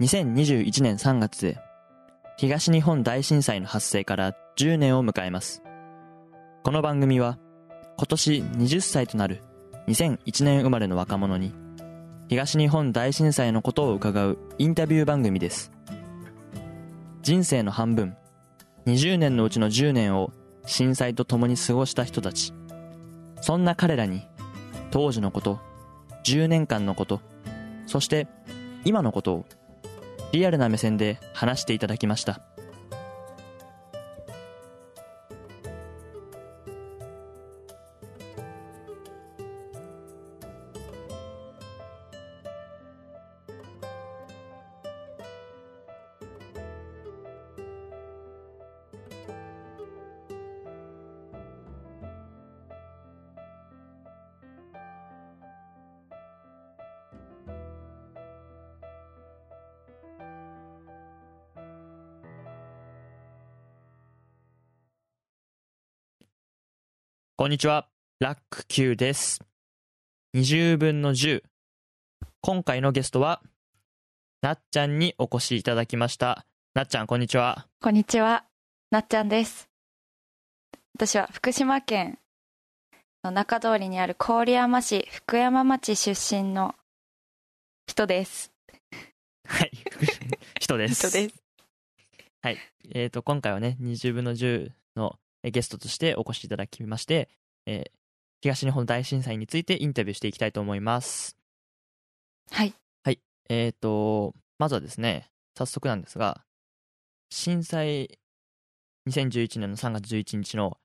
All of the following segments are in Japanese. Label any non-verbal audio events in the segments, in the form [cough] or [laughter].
2021年3月で東日本大震災の発生から10年を迎えます。この番組は今年20歳となる2001年生まれの若者に東日本大震災のことを伺うインタビュー番組です。人生の半分20年のうちの10年を震災と共に過ごした人たち。そんな彼らに当時のこと10年間のことそして今のことをリアルな目線で話していただきました。こんにちはラック Q です20分の10今回のゲストはなっちゃんにお越しいただきましたなっちゃんこんにちはこんにちは、なっちゃんです。私は福島県の中通りにある郡山市福山町出身の人です。はい [laughs] 人です人です。はい。えっ、と、今回はね、20分の10のえゲストとしてお越しいただきまして、えー東日本大震災についてインタビューしていきたいと思います。はい。えっ、と、まずはですね、早速なんですが、震災2011年の3月11日の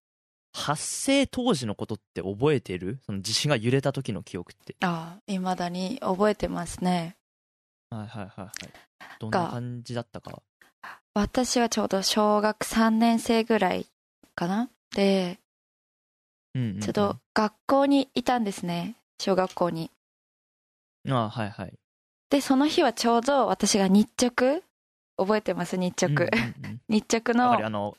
発生当時のことって覚えてる？その地震が揺れた時の記憶って。ああ、未だに覚えてますね。はいはいはいはい。どんな感じだったか。私はちょうど小学3年生ぐらいかな？で、うんうん、うん。ちょっと学校にいたんですね。小学校に。あはいはい。で、その日はちょうど私が日直？覚えてます？日直。うんうんうん [laughs] 日直のあの、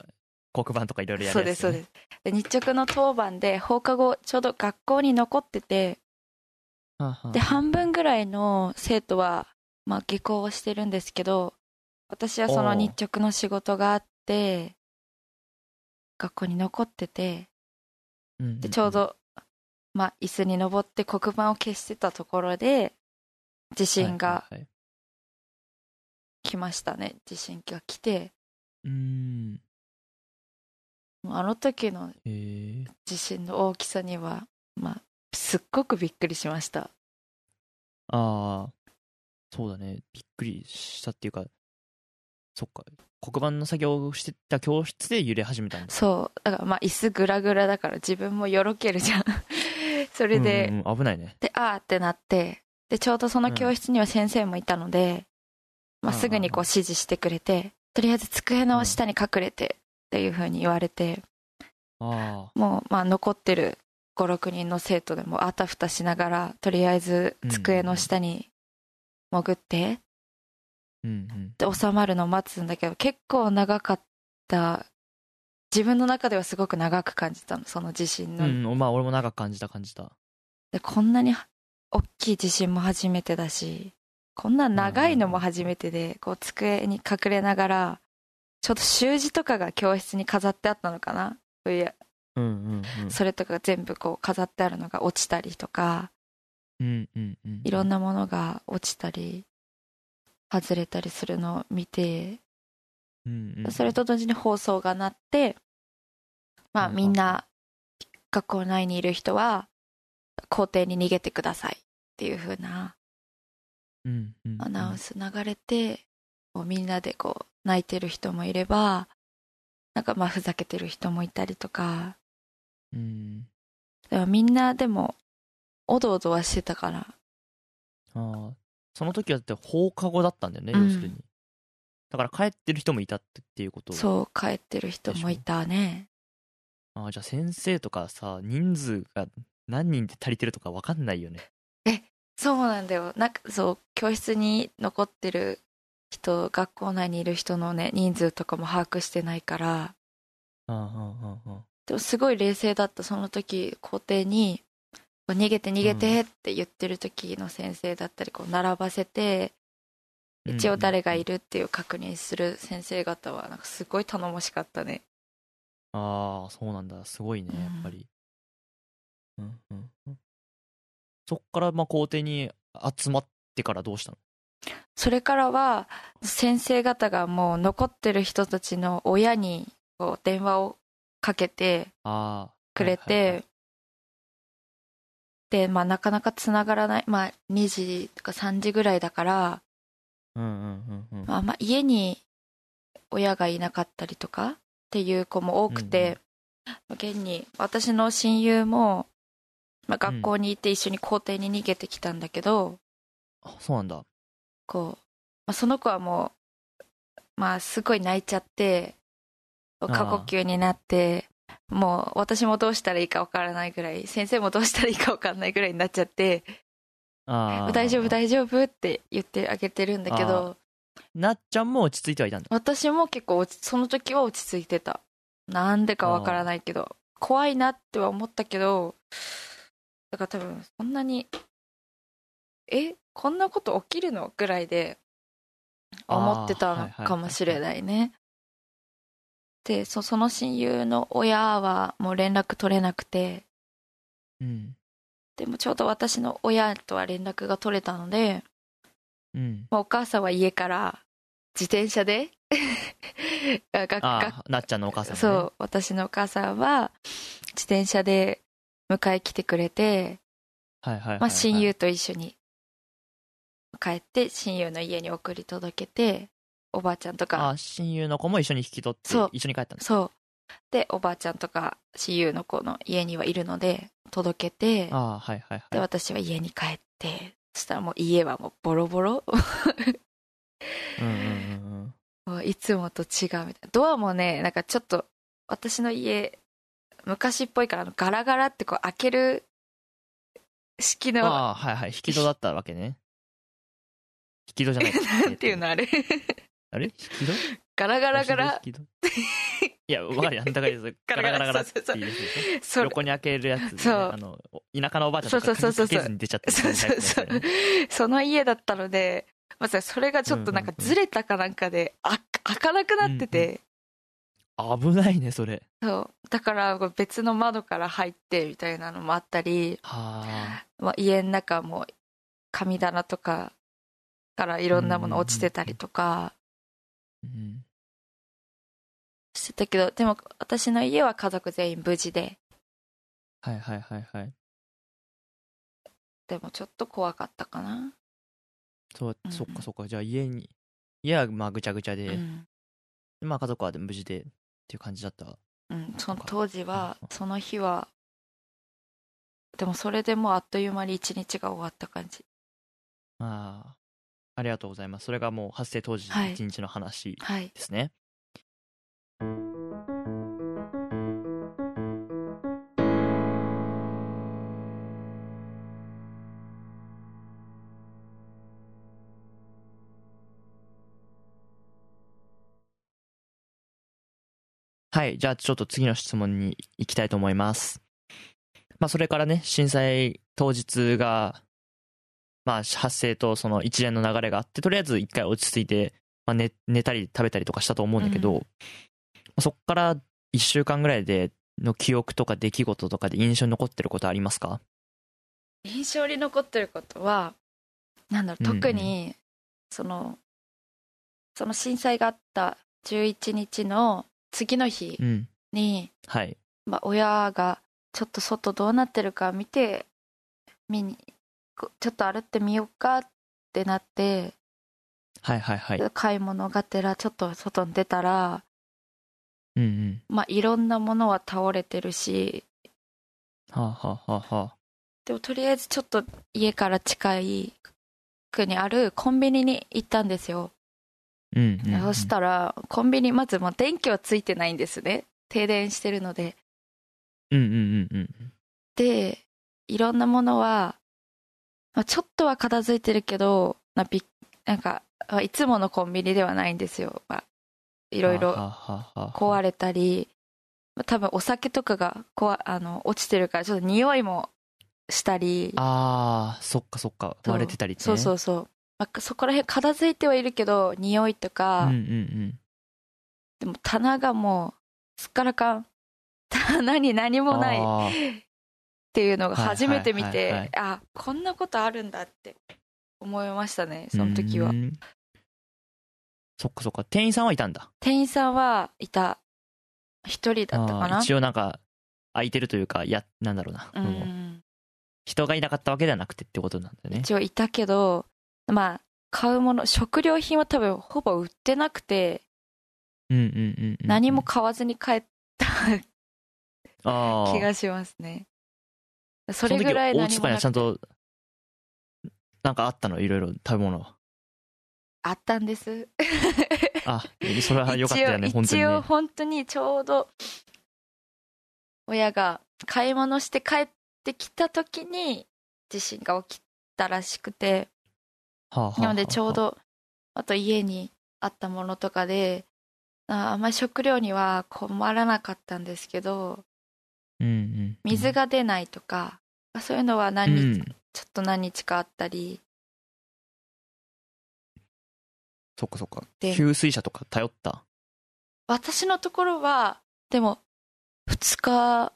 黒板とかいろいろやるやつ、そうですそうですで日直の当番で放課後ちょうど学校に残っててで半分ぐらいの生徒は、まあ、下校をしてるんですけど私はその日直の仕事があって学校に残っててうんうんうんでちょうど、まあ、椅子に登って黒板を消してたところで地震がはいはいはい来ましたね地震が来てうーん。あの時の。地震の大きさには、まあ、すっごくびっくりしましたああ、そうだね。びっくりしたっていうか、そっか。黒板の作業をしてた教室で揺れ始めたんだ。そうだからまあ椅子グラグラだから自分もよろけるじゃん [laughs] それで、うんうん危ないね。であーってなってでちょうどその教室には先生もいたので、まあ、うんすぐにこう指示してくれてとりあえず机の下に隠れてっていう風に言われてあもうまあ残ってる56人の生徒でもあたふたしながらとりあえず机の下に潜って、あ、うんうん。で収まるのを待つんだけど結構長かった。自分の中ではすごく長く感じたのその地震の、うん、まあ俺も長く感じた感じた。でこんなに大きい地震も初めてだしこんな長いのも初めてでこう机に隠れながらちょうど習字とかが教室に飾ってあったのかな？上。うんうんうん。それとか全部こう飾ってあるのが落ちたりとか。うんうんうん。いろんなものが落ちたり外れたりするのを見てうんうん。それと同時に放送が鳴って、まあうんみんな学校内にいる人は校庭に逃げてくださいっていう風なアナウンス流れて、こうみんなでこう泣いてる人もいれば、なんかまあふざけてる人もいたりとか、うん。でもみんなでもおどおどはしてたから、ああ。その時はだって放課後だったんだよね、うん要するに。だから帰ってる人もいたっていうことそう帰ってる人もいたね。ああ、じゃあ先生とかさ、人数が何人で足りてるとか分かんないよね。そうなんだよ。なんかそう、教室に残ってる人、学校内にいる人のね、人数とかも把握してないから、ああ、ああ、ああ。でもすごい冷静だった、その時、校庭に、逃げて逃げてって言ってる時の先生だったり、こう並ばせて、一応誰がいるっていう確認する先生方はなんかすごい頼もしかったねああ、そうなんだ。すごいね、うんやっぱり。うんうんうん。そっから、まあ、校庭に集まってからどうしたの？それからは先生方がもう残ってる人たちの親にこう電話をかけて。くれて、まあなかなかつながらないまあ2時とか3時ぐらいだから、あ、まあ家に親がいなかったりとかっていう子も多くて、現に私の親友も、まあ、学校に行って一緒に校庭に逃げてきたんだけど、あ、そうなんだ。こう、まあ、その子はもうまあすごい泣いちゃって過呼吸になってもう私もどうしたらいいかわからないぐらい先生もどうしたらいいかわからないぐらいになっちゃって。大丈夫大丈夫って言ってあげてるんだけどなっちゃんも落ち着いてはいたんだ。私も結構その時は落ち着いてた。なんでかわからないけど怖いなっては思ったけどだから多分そんなにえこんなこと起きるの？ぐらいで思ってたのかもしれないねでそその親友の親はもう連絡取れなくてうん。でもちょうど私の親とは連絡が取れたのでうん。もうお母さんは家から自転車で [laughs] あなっちゃんのお母さんもね。そう私のお母さんは自転車で迎え来てくれて、はいはい。まあ、親友と一緒に帰って親友の家に送り届けておばあちゃんとか。あ親友の子も一緒に引き取ってそう。一緒に帰ったんですそう。でおばあちゃんとか親友の子の家にはいるので届けて。ああはいはいではい。私は家に帰って。そしたらもう家はもうボロボロ。うんうんうんうん。もういつもと違うみたいな。ドアもねなんかちょっと私の家昔っぽいからあのガラガラってこう開ける式のああはいはい。引き戸だったわけね。引き戸じゃない。[laughs] なんていうのあれあれ？引き戸？ガラガラガラ。[laughs] いやわかるよ。あんたが言うガラガラ。ガラって言う横に開けるやつでね、そう。あの田舎のおばあちゃんとかそうそうそうそう。鍵かけずに出ちゃったそうそうそう。その家だったのでまさにそれがちょっとなんかずれたかなんかであ開かなくなってて、危ないねそれ。そう。だから別の窓から入ってみたいなのもあったり、はまあ、家の中も神棚とかからいろんなもの落ちてたりとか。あ、うん、してたけどでも私の家は家族全員無事で。はいはいはいはい。でもちょっと怖かったかな、そううん。そっかそっか。じゃあ家に家はまあぐちゃぐちゃで、うん。まあ家族は無事でっていう感じだった。うん、その当時はうん。その日はでもそれでもうあっという間に一日が終わった感じ。ああありがとうございますそれがもう発生当時はい一日の話はいですね、はい。じゃあちょっと次の質問に行きたいと思います。まあそれからね、震災当日が、まあ発生とその一連の流れがあって、とりあえず一回落ち着いて、まあ寝寝たり食べたりとかしたと思うんだけど、うんまあそっから一週間ぐらいでの記憶とか出来事とかで印象に残ってることありますか？印象に残ってることはなんだろう特にそのその震災があった11日の次の日うん。に、はい。まあ、親がちょっと外どうなってるか見て見にこちょっと歩ってみようかってなって、はいはいはい。買い物がてらちょっと外に出たらうんうん。まあいろんなものは倒れてるしはあ、はあはあはあ、でもとりあえずちょっと家から近い区にあるコンビニに行ったんですよ、うんうん、うん。そしたらコンビニまずもう電気はついてないんですね停電してるのでうんうんうんうん。でいろんなものは、まあ、ちょっとは片付いてるけどなびなんかまあいつものコンビニではないんですよ、まあ、いろいろ壊れたり、まあ多分お酒とかがこわあの落ちてるからちょっと匂いもしたり。ああ、そっかそっか。割れてたりね。そうそうそう。まあ、そこら辺片付いてはいるけど匂いとか、うんうんうん。でも棚がもうすっからかん。棚に何もないっていうのが初めて見て、はいはいはいはいあこんなことあるんだって思いましたねその時はうんそっかそっか。店員さんはいたんだ。店員さんはいた一人だったかな一応なんか、空いてるというか、や、なんだろうな。うん人がいなかったわけではなくてってことなんだよね。一応いたけどまあ買うもの食料品は多分ほぼ売ってなくてうんうんうんうん。何も買わずに帰った気がしますねそれぐらいお家とかにはちゃんと、なんかあったの？いろいろ食べ物。は。あったんです。[laughs] あ、それは良かったよね、一応本当にね。一応本当にちょうど親が買い物して帰ってきた時に地震が起きたらしくて。はあはあはあなのでちょう、どあ。と家にあったものとかでああんまり食料には困らなかったんですけど水が出ないとか、そういうのは何日、うん、ちょっと何日かあったりそっかそっか。で給水車とか頼った？私のところはでも2日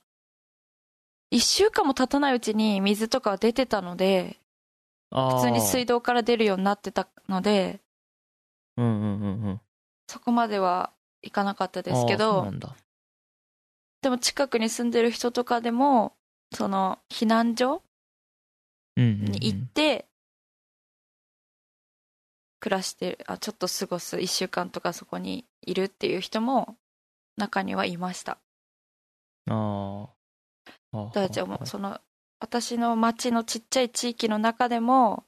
1週間も経たないうちに水とかは出てたのであ普通に水道。道から出るようになってたのでうんうんうんうん。そこまではいかなかったですけどなんだ。でも近くに住んでる人とかでもその避難所に行って暮らしてあちょっと過ごす1週間とかそこにいるっていう人も中にはいました。あー。あー。だからじゃあもはうその私の町のちっちゃい地域の中でも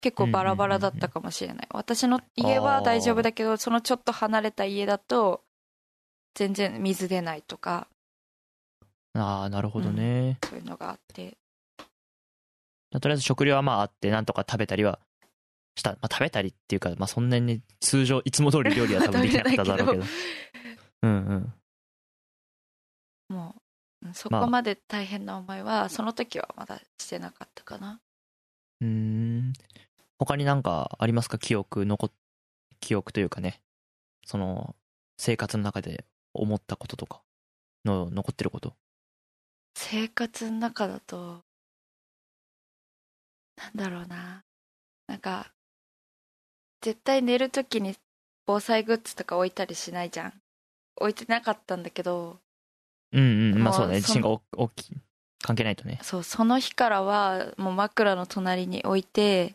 結構バラバラだったかもしれない、私の家は大丈夫だけどそのちょっと離れた家だと全然水出ないとかああ、なるほどね。そういうのがあってとりあえず食料はまああって、なんとか食べたりはした。まあ食べたりっていうか、まあそんなに通常、いつも通り料理は [laughs] 多分できなかっただろうけど。うんうん。もううんそこまで大変な思いはその時はまだしてなかったかなうーん。他になんかありますか？記憶、残っ、記憶というかね。その、生活の中で思ったこととかの残ってること。生活の中だとなんだろうななんか絶対寝る時に防災グッズとか置いたりしないじゃん置いてなかったんだけどうんうん。まあそうだね。そ地震が大大きい。関係ないとね。そうその日からはもう枕の隣に置いて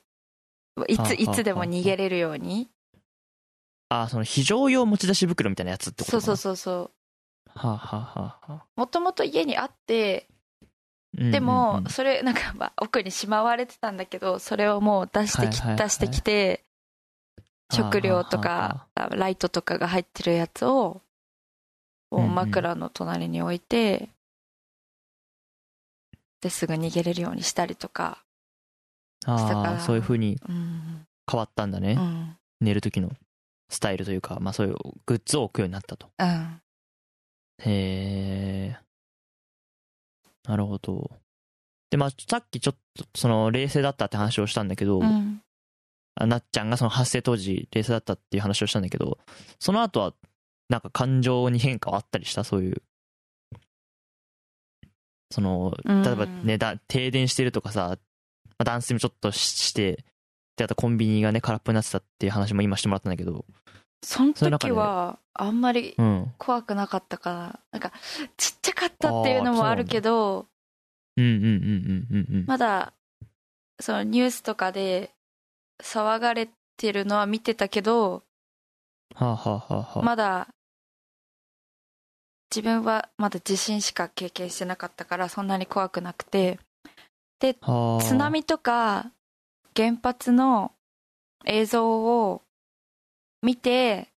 いついつでも逃げれるようにああ、その非常用持ち出し袋みたいなやつってことそうそうそうそもともと家にあってでも、それなんかまあ奥にしまわれてたんだけどそれをもう出してき,、出してきて食料とかライトとかが入ってるやつを枕の隣に置いて、ですぐ逃げれるようにしたりとか、ああ、そういう風にうん。変わったんだね。うん。寝る時のスタイルというか、まあそういうグッズを置くようになったと。うん、へえ。なるほど。で、まあさっきちょっとその冷静だったって話をしたんだけど、うんあなっちゃんがその発生当時冷静だったっていう話をしたんだけど、その後はなんか感情に変化はあったりした？そういう。その、うん例えばね、だ停電してるとかさ、まあ断水もちょっとしして、で、あとコンビニがね、空っぽになってたっていう話も今してもらったんだけど、その時はあんまりうん。怖くなかったかな。なんかちっちゃかったっていうのもあるけど。まだそのニュースとかで騒がれてるのは見てたけどはあ、はあはあはあ、まだ自分はまだ地震しか経験してなかったからそんなに怖くなくて。はあ。津波とか原発の映像を見て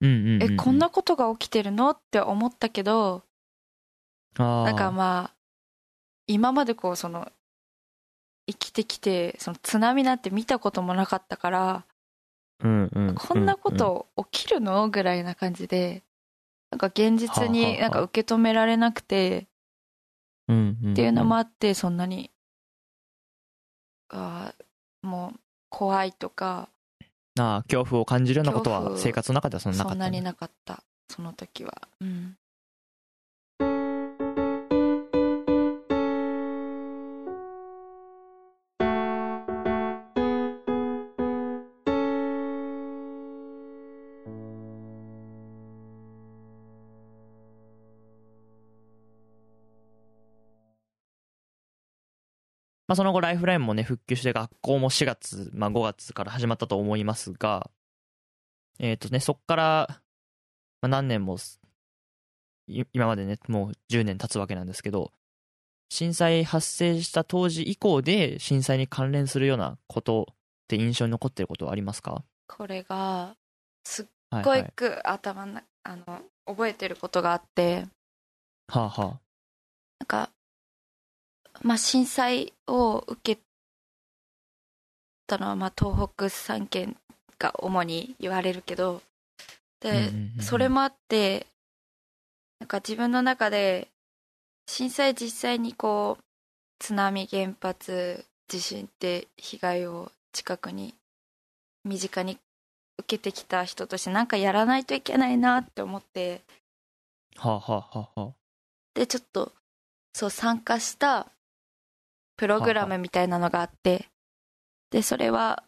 うんうんうんうん、えこんなことが起きてるの？って思ったけどなんかまあ今までこうその生きてきてその津波なんて見たこともなかったからうんうんうんこんなこと起きるの？ぐらいな感じでなんか現実になんか受け止められなくてっていうのもあってそんなにあーもう怖いとかああ恐怖を感じるようなことは生活の中ではそんななかっただそんなになかった。その時は。うんまあ、その後ライフラインもね復旧して学校も4月、まあ、5月から始まったと思いますがえっ、とねそこから、まあ、何年もい今までねもう10年経つわけなんですけど震災発生した当時以降で震災に関連するようなことって印象に残ってることはありますか？これがすっはい。はいごく頭の、あの覚えてることがあってはあはなんか、まあ、震災を受けたのは、まあ、東北3県が主に言われるけどで、それもあってなん。か自分の中で震災実際にこう津波原発地震って被害を近くに身近に受けてきた人としてなんかやらないといけないなって思って。はあはあはあ。でちょっとそう参加したプログラムみたいなのがあってでそれは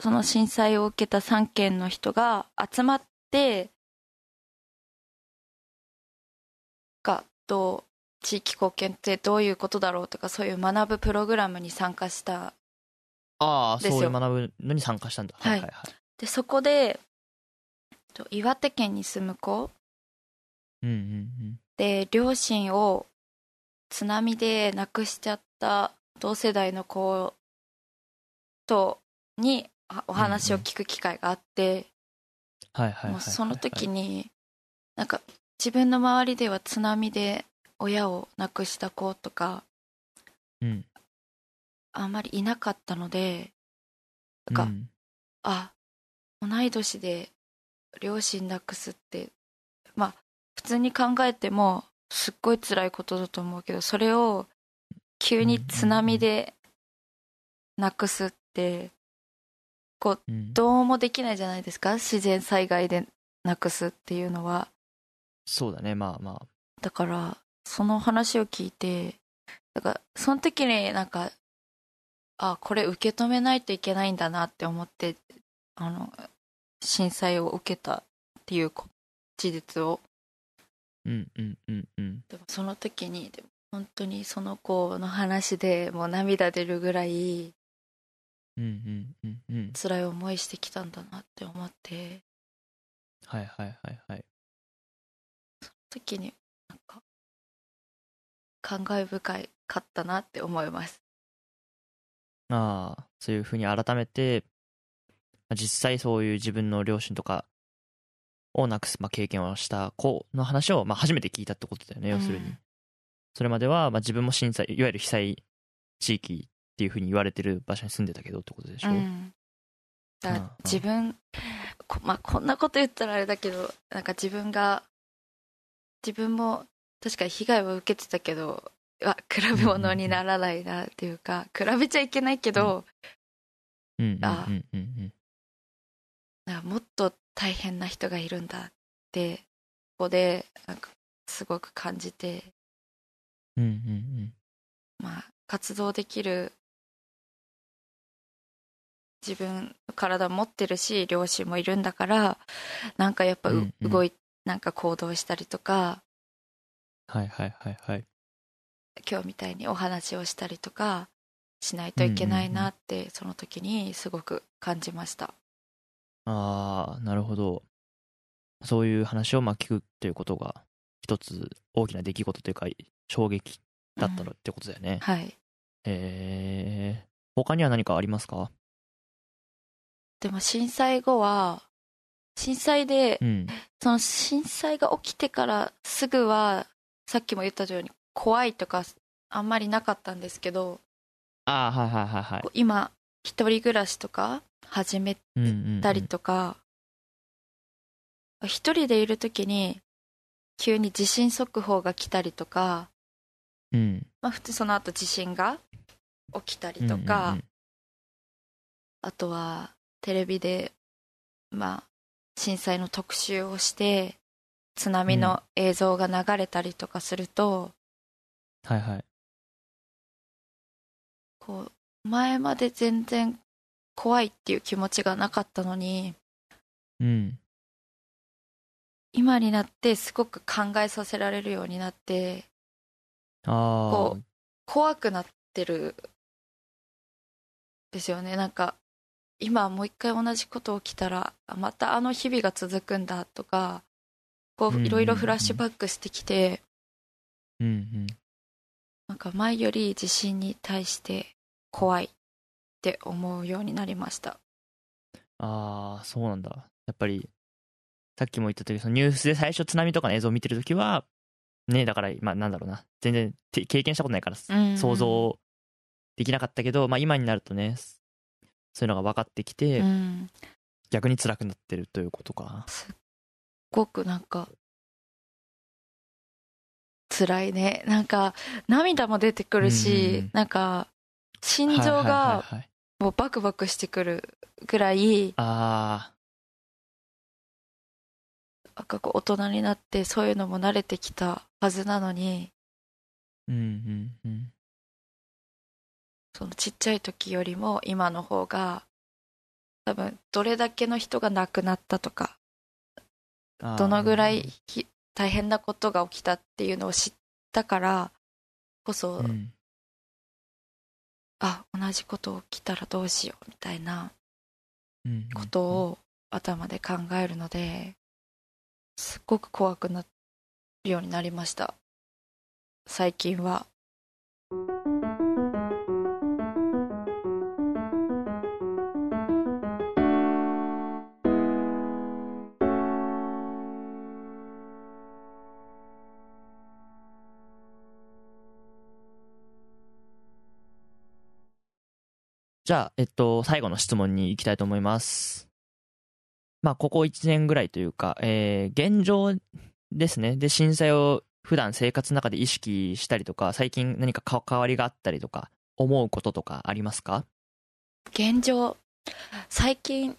その震災を受けた3県の人が集まってがどう地域貢献ってどういうことだろうとかそういう学ぶプログラムに参加した。ああそういう学ぶのに参加したんだ。はい。はいはいでそこでと岩手県に住む子。うんうんうん。で両親を津波で亡くしちゃった同世代の子とにあお話を聞く機会があって、もうその時になんか自分の周りでは津波で親を亡くした子とかうん。あんまりいなかったのでなんか、うん。あ同い年で両親亡くすってまあ普通に考えてもすっごい辛いことだと思うけどそれを急に津波で亡くすってうん。どうもできないじゃないですか？自然災害で亡くすっていうのは。そうだね。まあまあ。だからその話を聞いてだからその時になんかあこれ受け止めないといけないんだなって思ってあの震災を受けたっていうこ事実を。うんうんうんうん。でもその時にでも本当にその子の話でもう涙出るぐらいうんうんうんうん。辛い思いしてきたんだなって思って。はいはいはいはい。時になんか感慨深いかったなって思います。ああそういうふうに改めてまあ実際そういう自分の両親とかをなくす、まあ、経験をした子の話を、まあ、初めて聞いたってことだよね要するに、うんそれまでは、まあ、自分も震災いわゆる被災地域っていうふうに言われてる場所に住んでたけどってことでしょ、うん、自分、こまあ、こんなこと言ったらあれだけどなんか自分が自分も確かに被害は受けてたけどは比べ物にならないなっていうか比べちゃいけないけど、うんうんあうんうん。うん。なんかもっと大変な人がいるんだってここでなんかすごく感じて、うんうんまあ、活動できる自分の体持ってるし両親もいるんだからなんかやっぱう、うんうん。動いなんか行動したりとかはいはいはいはい。今日みたいにお話をしたりとかしないといけないなって、その時にすごく感じました。ああなるほど。そういう話をまあ聞くということが一つ大きな出来事というか衝撃だったのってことだよね、はい。えー、他には何かありますか？でも震災後は震災でうん。その震災が起きてからすぐはさっきも言ったように怖いとかあんまりなかったんですけどああはいはいはいはい。今一人暮らしとか始めうんうんうんたりとか、一人でいる時に急に地震速報が来たりとか、うんまあ、普通その後地震が起きたりとか、うんうんあとはテレビでまあ震災の特集をして津波の映像が流れたりとかすると、はいはい。こう前まで全然怖いっていう気持ちがなかったのにうん。今になってすごく考えさせられるようになってあこ怖くなってるですよねなんか今もう一回同じこと起きたらあまたあの日々が続くんだとかこういろいろフラッシュバックしてきて、あ。うんうん。なんか前より地震に対して怖いって思うようになりましたああ、そうなんだ。やっぱり、さっきも言ったとおり、そのニュースで最初津波とかの映像を見てるときは、ね、だから、まあなんだろうな。全然て経験したことないから、うん。想像できなかったけど、まあ今になるとね、そういうのが分かってきて、うん。逆に辛くなってるということか。すっごくなんか辛いね。なんか涙も出てくるし、うんうんなんか心臓がもうバクバクしてくるぐらいあなんかこう大人になってそういうのも慣れてきたはずなのにー、うんうんうん。そのちっちゃい時よりも今の方が多分どれだけの人が亡くなったとかどのぐらいひ大変なことが起きたっていうのを知ったからこそ、うん。あ同じこと起きたらどうしようみたいなことを頭で考えるのですっごく怖くなるようになりました最近はじゃあ、えっと、最後の質問に行きたいと思います。まあ、ここ1年ぐらいというか、えー現状ですね。で、震災を普段生活の中で意識したりとか、最近何かか変わりがあったりとか、思うこととかありますか？現状最近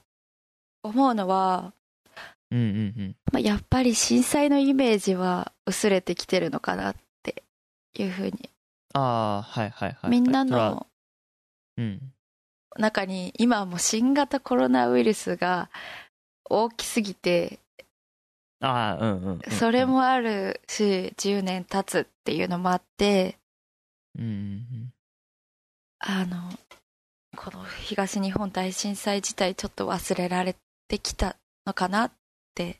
思うのは、うんうんうん。まあ、やっぱり震災のイメージは薄れてきてるのかなっていうふうに、ああ、はいはいはい。みんなのうん。中に今はもう新型コロナウイルスが大きすぎてああ、うんうんうんうん。それもあるし10年経つっていうのもあってうんうんうん。あのこの東日本大震災自体ちょっと忘れられてきたのかなって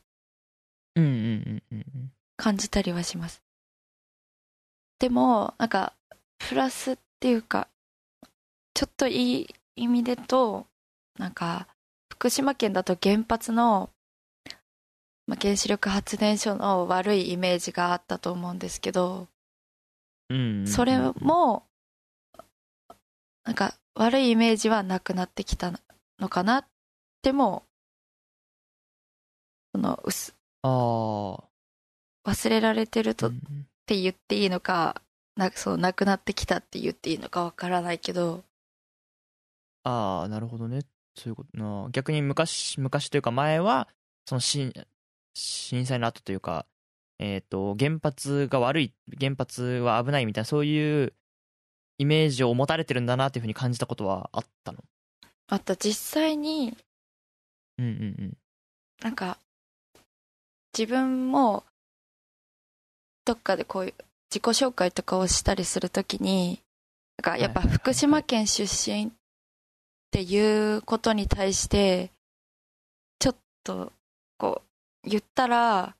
うんうんうんうんうん。感じたりはしますでもなんかプラスっていうかちょっといい意味でとなんか福島県だと原発の、まあ、原子力発電所の悪いイメージがあったと思うんですけどうんうんうんうんそれもなんか悪いイメージはなくなってきたのかなってもその薄ああ。忘れられてるとっうんうんて言っていいのかなそうなくなってきたって言っていいのかわからないけどああ、なるほどね。そういうことな。逆に昔、昔というか前は、その震震災の後というか、えっ、と、原発が悪い、原発は危ないみたいな、そういうイメージを持たれてるんだなっていうふうに感じたことはあったの？あと実際にうんうんうん。なんか自分もどっかでこういう自己紹介とかをしたりするときになんかやっぱ福島県出身っていうことに対してちょっとこう言ったら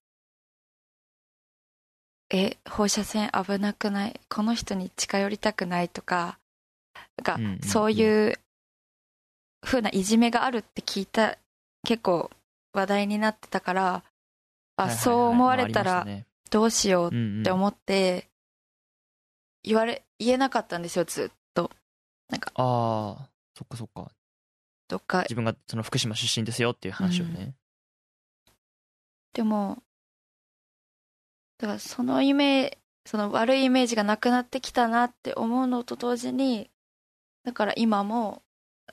え放射線危なくない？この人に近寄りたくない？とかなんうんうんうん。かそういう風ないじめがあるって聞いた結構話題になってたからあ、そう思われたらどうしようって思って言われ言えなかったんですよずっと。なんかああ、そっかそっか。どっか自分がその福島出身ですよっていう話をね。でもだからそのイメージその悪いイメージがなくなってきたなって思うのと同時にだから今も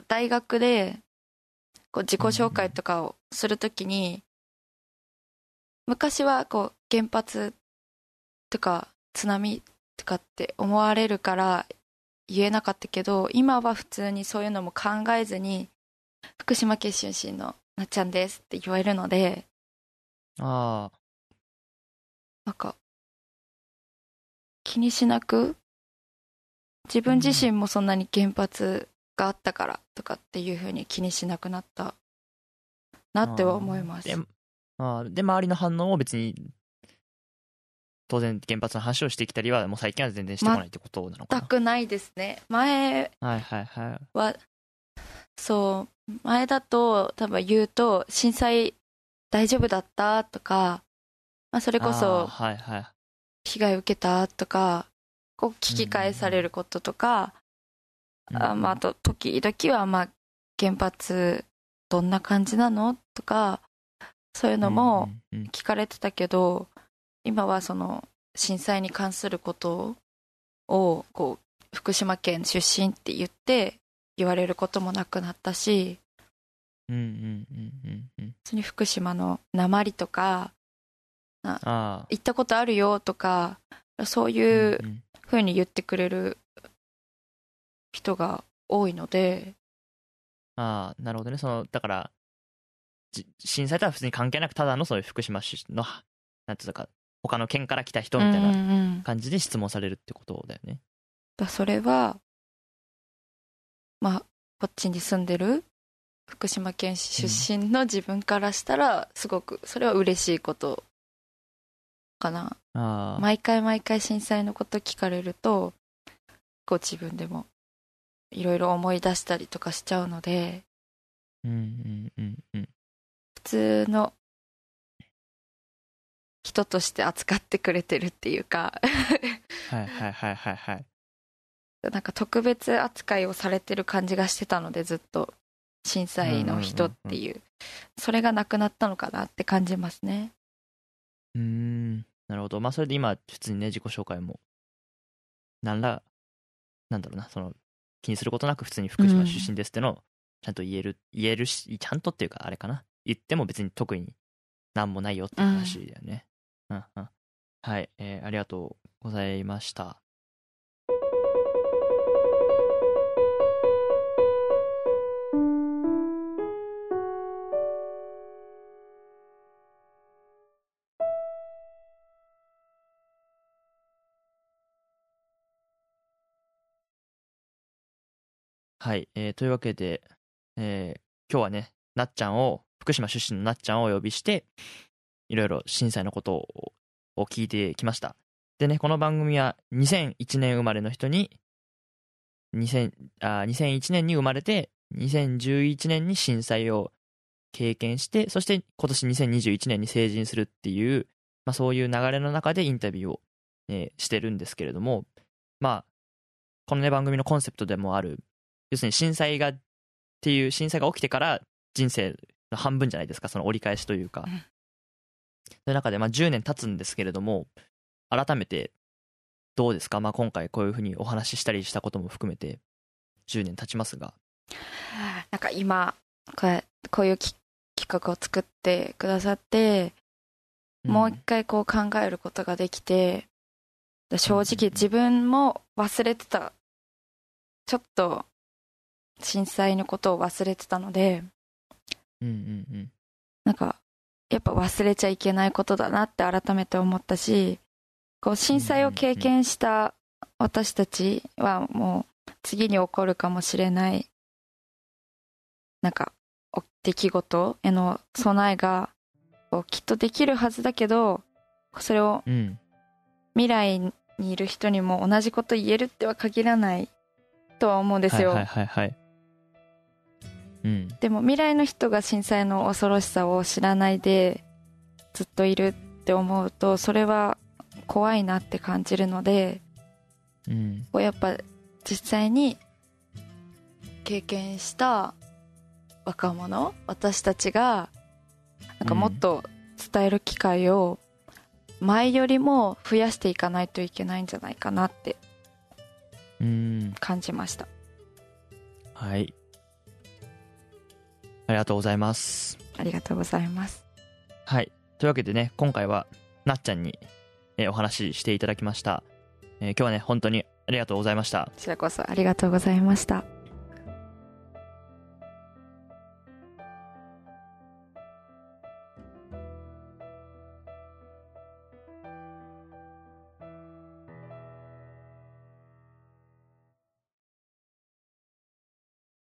大学でこう自己紹介とかをするときに、昔はこう原発とか津波とかって思われるから言えなかったけど今は普通にそういうのも考えずに福島県出身のなっちゃんですって言われるのでああ。なんか気にしなく自分自身もそんなに原発があったからとかっていうふうに気にしなくなったなっては思います。であーで周りの反応も別に当然原発の話をしてきたりはもう最近は全然してこないってことなのかな、全くないですね。前はいはいはい。はそう前だと多分言うと震災大丈夫だったとか、まあ、それこそ被害受けたとかこう聞き返されることとか、あまあ、あと時々はまあ原発どんな感じなのとかそういうのもうんうんうん。聞かれてたけど今はその震災に関することをこう福島県出身って言って言われることもなくなったしうんうんうんうんうん。普通に福島の鉛とかああ。行ったことあるよとかそういうふうに言ってくれる人が多いので。ああなるほどね。そのだからじ震災とは普通に関係なくただのそういう福島出身のなんていうのか他の県から来た人みたいなん感じで質問されるってことだよね、だそれはまあこっちに住んでる福島県出身の自分からしたらすごくそれは嬉しいことかな。毎回毎回震災のこと聞かれるとこう自分でもいろいろ思い出したりとかしちゃうのでうんうんうんうん。普通の人として扱ってくれてるっていうか。はいはいはいはいはい。なんか特別扱いをされてる感じがしてたのでずっと震災の人っていう,、それがなくなったのかなって感じますね。うーんなるほど。まあそれで今普通にね自己紹介もなんらなんだろうなその気にすることなく普通に福島出身ですってのをちゃんと言える、言えるしちゃんとっていうかあれかな。言っても別に特になんもないよって話だよね、はい、えーありがとうございました。はい、えーというわけで、えー今日はね、なっちゃんを、福島出身のなっちゃんをお呼びして、いろいろ震災のことを聞いてきました。でね、この番組は2001年生まれの人に、2000あ2001年に生まれて、2011年に震災を経験して、そして今年2021年に成人するっていう、まあ、そういう流れの中でインタビューを、えーしてるんですけれども、まあ、このね、番組のコンセプトでもある、要するに震災がっていう震災が起きてから人生の半分じゃないですかその折り返しというか、そういう中でまあ10年経つんですけれども改めてどうですか、まあ、今回こういうふうにお話ししたりしたことも含めて10年経ちますが。なんか今これこういうき企画を作ってくださって、もう一回こう考えることができて正直自分も忘れてたちょっと震災のことを忘れてたのでうんうんうん。なんかやっぱ忘れちゃいけないことだなって改めて思ったしこう震災を経験した私たちはもう次に起こるかもしれないなんかお出来事への備えがきっとできるはずだけどそれをうん。未来にいる人にも同じこと言えるっては限らないとは思うんですよ、はいはいはいはいうん。でも未来の人が震災の恐ろしさを知らないでずっといるって思うとそれは怖いなって感じるのでうん。こうやっぱ実際に経験した若者私たちがなんかもっと伝える機会を前よりも増やしていかないといけないんじゃないかなってうん。感じました。はいありがとうございます。ありがとうございます。はい。というわけでね、今回はなっちゃんに、えーお話ししていただきました。えー今日はね、本当にありがとうございました。こちらこそありがとうございました。